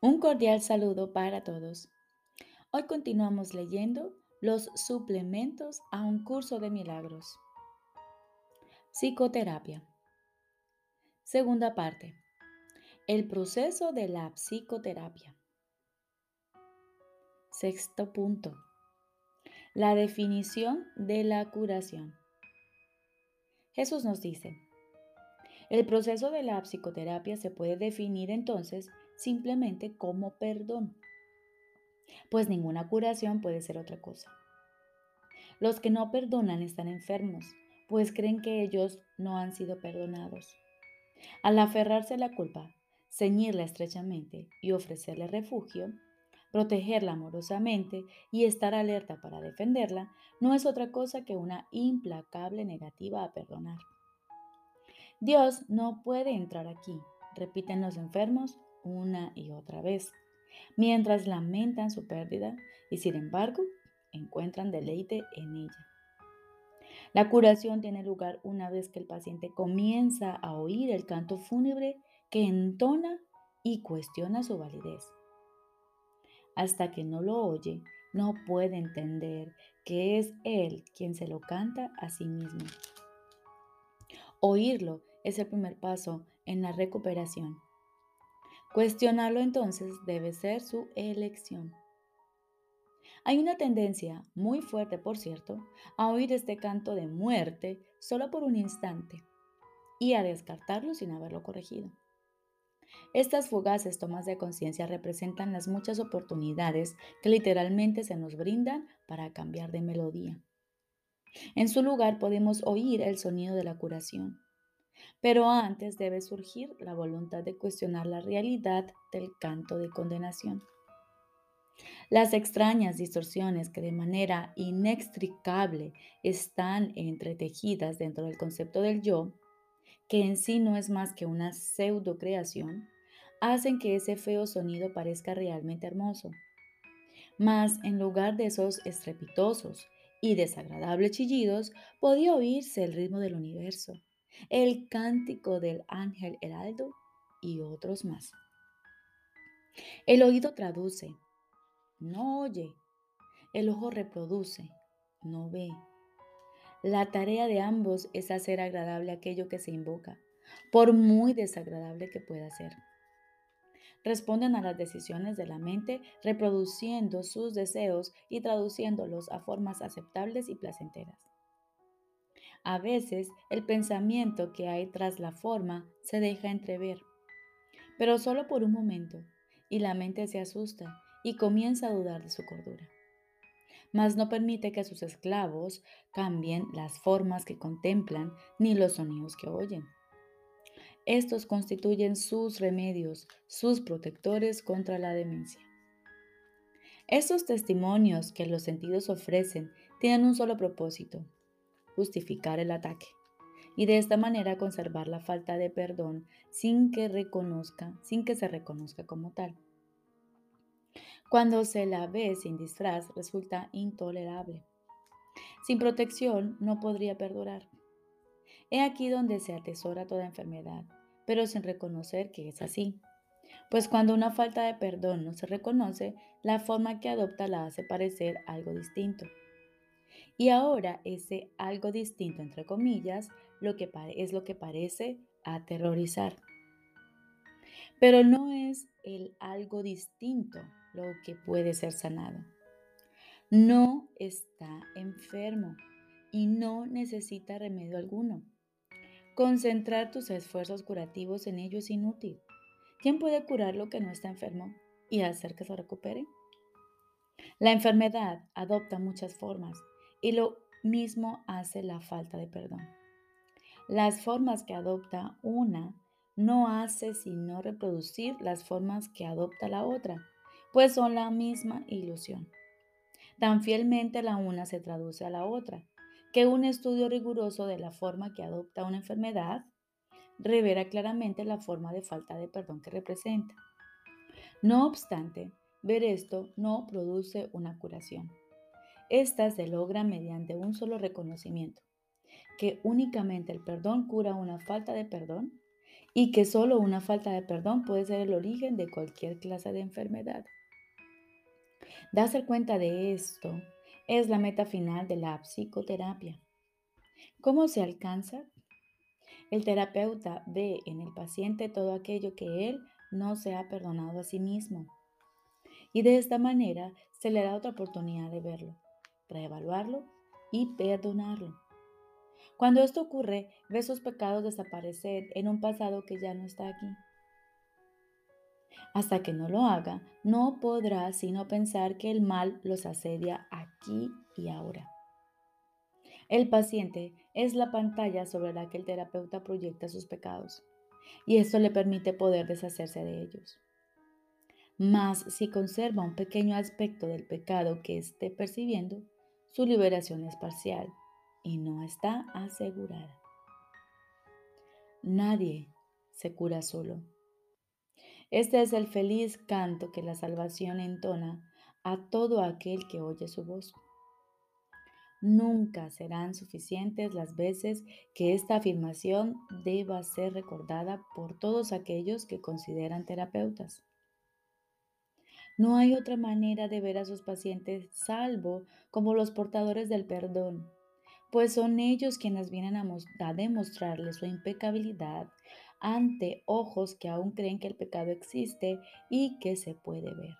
Un cordial saludo para todos. Hoy continuamos leyendo los suplementos a un curso de milagros. Psicoterapia. Segunda parte. El proceso de la psicoterapia. Sexto punto. La definición de la curación. Jesús nos dice, el proceso de la psicoterapia se puede definir entonces simplemente como perdón, pues ninguna curación puede ser otra cosa. Los que no perdonan están enfermos, pues creen que ellos no han sido perdonados. Al aferrarse a la culpa, ceñirla estrechamente y ofrecerle refugio, protegerla amorosamente y estar alerta para defenderla, no es otra cosa que una implacable negativa a perdonar. Dios no puede entrar aquí, repiten los enfermos una y otra vez, mientras lamentan su pérdida y sin embargo encuentran deleite en ella. La curación tiene lugar una vez que el paciente comienza a oír el canto fúnebre que entona y cuestiona su validez. Hasta que no lo oye, no puede entender que es él quien se lo canta a sí mismo. Oírlo es el primer paso en la recuperación. Cuestionarlo entonces debe ser su elección. Hay una tendencia muy fuerte, por cierto, a oír este canto de muerte solo por un instante y a descartarlo sin haberlo corregido. Estas fugaces tomas de conciencia representan las muchas oportunidades que literalmente se nos brindan para cambiar de melodía. En su lugar podemos oír el sonido de la curación, pero antes debe surgir la voluntad de cuestionar la realidad del canto de condenación. Las extrañas distorsiones que de manera inextricable están entretejidas dentro del concepto del yo, que en sí no es más que una pseudo creación, hacen que ese feo sonido parezca realmente hermoso. Mas en lugar de esos estrepitosos y desagradables chillidos, podía oírse el ritmo del universo, el cántico del ángel heraldo y otros más. El oído traduce, no oye. El ojo reproduce, no ve. La tarea de ambos es hacer agradable aquello que se invoca, por muy desagradable que pueda ser. Responden a las decisiones de la mente reproduciendo sus deseos y traduciéndolos a formas aceptables y placenteras. A veces el pensamiento que hay tras la forma se deja entrever, pero solo por un momento, y la mente se asusta y comienza a dudar de su cordura. Mas no permite que sus esclavos cambien las formas que contemplan ni los sonidos que oyen. Estos constituyen sus remedios, sus protectores contra la demencia. Estos testimonios que los sentidos ofrecen tienen un solo propósito, justificar el ataque y de esta manera conservar la falta de perdón sin que reconozca, sin que se reconozca como tal. Cuando se la ve sin disfraz resulta intolerable. Sin protección no podría perdurar. He aquí donde se atesora toda enfermedad, pero sin reconocer que es así. Pues cuando una falta de perdón no se reconoce, la forma que adopta la hace parecer algo distinto. Y ahora ese algo distinto, entre comillas, lo que es lo que parece aterrorizar. Pero no es el algo distinto lo que puede ser sanado. No está enfermo y no necesita remedio alguno. Concentrar tus esfuerzos curativos en ello es inútil. ¿Quién puede curar lo que no está enfermo y hacer que se recupere? La enfermedad adopta muchas formas y lo mismo hace la falta de perdón. Las formas que adopta una no hace sino reproducir las formas que adopta la otra, pues son la misma ilusión. Tan fielmente la una se traduce a la otra, que un estudio riguroso de la forma que adopta una enfermedad revela claramente la forma de falta de perdón que representa. No obstante, ver esto no produce una curación. Esta se logra mediante un solo reconocimiento, que únicamente el perdón cura una falta de perdón y que solo una falta de perdón puede ser el origen de cualquier clase de enfermedad. Darse cuenta de esto es la meta final de la psicoterapia. ¿Cómo se alcanza? El terapeuta ve en el paciente todo aquello que él no se ha perdonado a sí mismo. Y de esta manera se le da otra oportunidad de verlo, reevaluarlo y perdonarlo. Cuando esto ocurre, ve sus pecados desaparecer en un pasado que ya no está aquí. Hasta que no lo haga, no podrá sino pensar que el mal los asedia aquí y ahora. El paciente es la pantalla sobre la que el terapeuta proyecta sus pecados y esto le permite poder deshacerse de ellos. Mas si conserva un pequeño aspecto del pecado que esté percibiendo, su liberación es parcial y no está asegurada. Nadie se cura solo. Este es el feliz canto que la salvación entona a todo aquel que oye su voz. Nunca serán suficientes las veces que esta afirmación deba ser recordada por todos aquellos que consideran terapeutas. No hay otra manera de ver a sus pacientes salvo como los portadores del perdón, pues son ellos quienes vienen a, demostrarles su impecabilidad ante ojos que aún creen que el pecado existe y que se puede ver.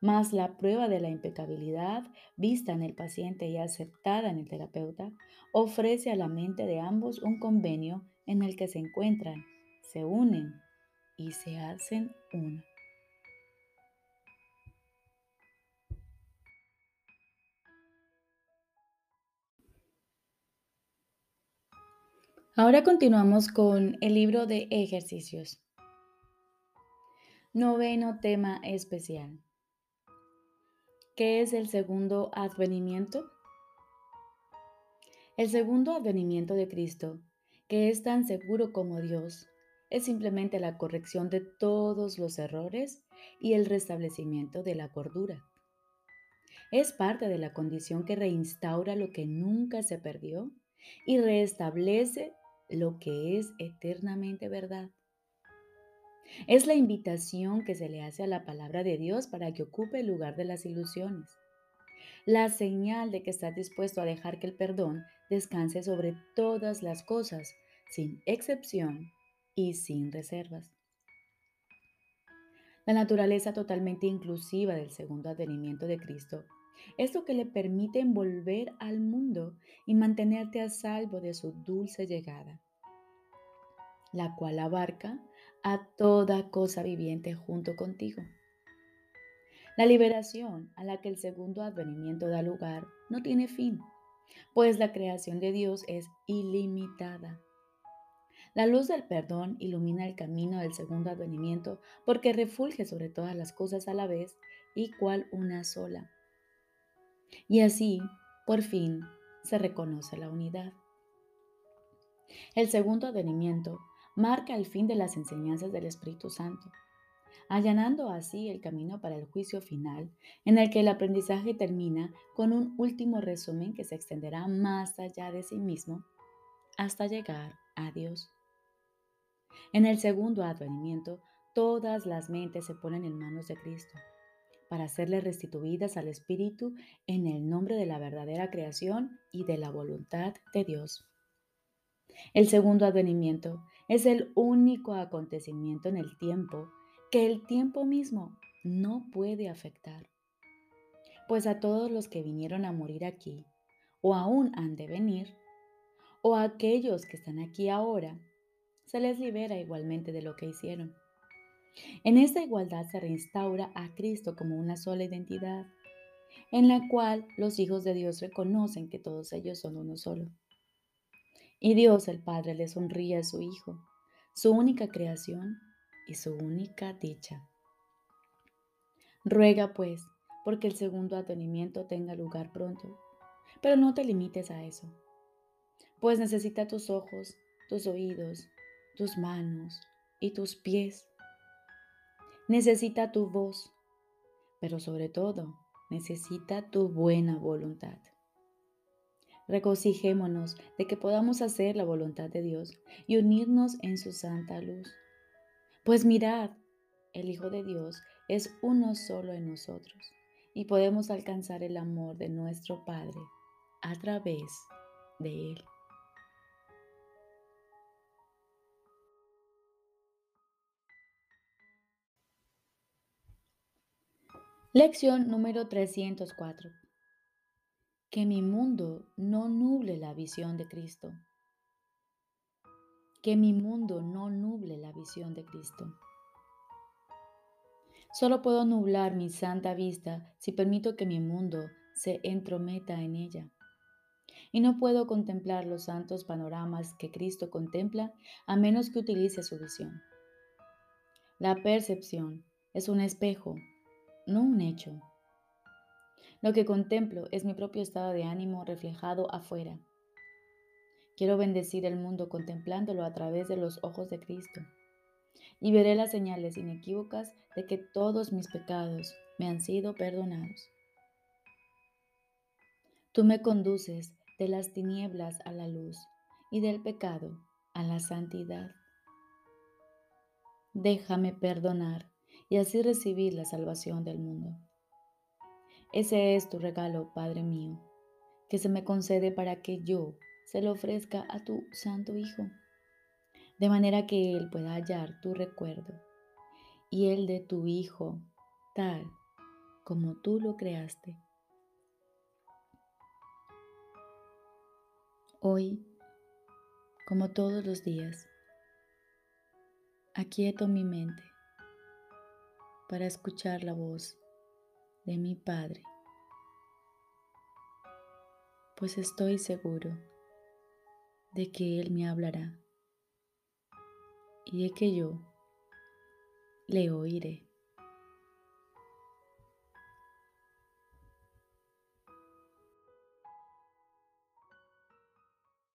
Mas la prueba de la impecabilidad vista en el paciente y aceptada en el terapeuta ofrece a la mente de ambos un convenio en el que se encuentran, se unen y se hacen uno. Ahora continuamos con el libro de ejercicios. Noveno tema especial. ¿Qué es el segundo advenimiento? El segundo advenimiento de Cristo, que es tan seguro como Dios, es simplemente la corrección de todos los errores y el restablecimiento de la cordura. Es parte de la condición que reinstaura lo que nunca se perdió y restablece lo que es eternamente verdad. Es la invitación que se le hace a la palabra de Dios para que ocupe el lugar de las ilusiones. La señal de que estás dispuesto a dejar que el perdón descanse sobre todas las cosas, sin excepción y sin reservas. La naturaleza totalmente inclusiva del segundo advenimiento de Cristo es lo que le permite envolver al mundo y mantenerte a salvo de su dulce llegada, la cual abarca a toda cosa viviente junto contigo. La liberación a la que el segundo advenimiento da lugar no tiene fin, pues la creación de Dios es ilimitada. La luz del perdón ilumina el camino del segundo advenimiento porque refulge sobre todas las cosas a la vez y cual una sola. Y así, por fin, se reconoce la unidad. El segundo advenimiento marca el fin de las enseñanzas del Espíritu Santo, allanando así el camino para el juicio final, en el que el aprendizaje termina con un último resumen que se extenderá más allá de sí mismo hasta llegar a Dios. En el segundo advenimiento, todas las mentes se ponen en manos de Cristo para serle restituidas al Espíritu en el nombre de la verdadera creación y de la voluntad de Dios. El segundo advenimiento es el único acontecimiento en el tiempo que el tiempo mismo no puede afectar. Pues a todos los que vinieron a morir aquí, o aún han de venir, o a aquellos que están aquí ahora, se les libera igualmente de lo que hicieron. En esta igualdad se reinstaura a Cristo como una sola identidad, en la cual los hijos de Dios reconocen que todos ellos son uno solo. Y Dios el Padre le sonríe a su Hijo, su única creación y su única dicha. Ruega pues, porque el segundo atenimiento tenga lugar pronto, pero no te limites a eso, pues necesita tus ojos, tus oídos, tus manos y tus pies necesita tu voz, pero sobre todo necesita tu buena voluntad. Regocijémonos de que podamos hacer la voluntad de Dios y unirnos en su santa luz. Pues mirad, el Hijo de Dios es uno solo en nosotros y podemos alcanzar el amor de nuestro Padre a través de Él. Lección número 304 que mi mundo no nuble la visión de Cristo. Que mi mundo no nuble la visión de Cristo. Solo puedo nublar mi santa vista si permito que mi mundo se entrometa en ella. Y no puedo contemplar los santos panoramas que Cristo contempla a menos que utilice su visión. La percepción es un espejo, no un hecho. Lo que contemplo es mi propio estado de ánimo reflejado afuera. Quiero bendecir el mundo contemplándolo a través de los ojos de Cristo. Y veré las señales inequívocas de que todos mis pecados me han sido perdonados. Tú me conduces de las tinieblas a la luz y del pecado a la santidad. Déjame perdonar y así recibir la salvación del mundo. Ese es tu regalo, Padre mío, que se me concede para que yo se lo ofrezca a tu Santo Hijo, de manera que Él pueda hallar tu recuerdo y el de tu Hijo, tal como tú lo creaste. Hoy, como todos los días, aquieto mi mente para escuchar la voz de mi Padre, pues estoy seguro de que Él me hablará y de que yo le oiré.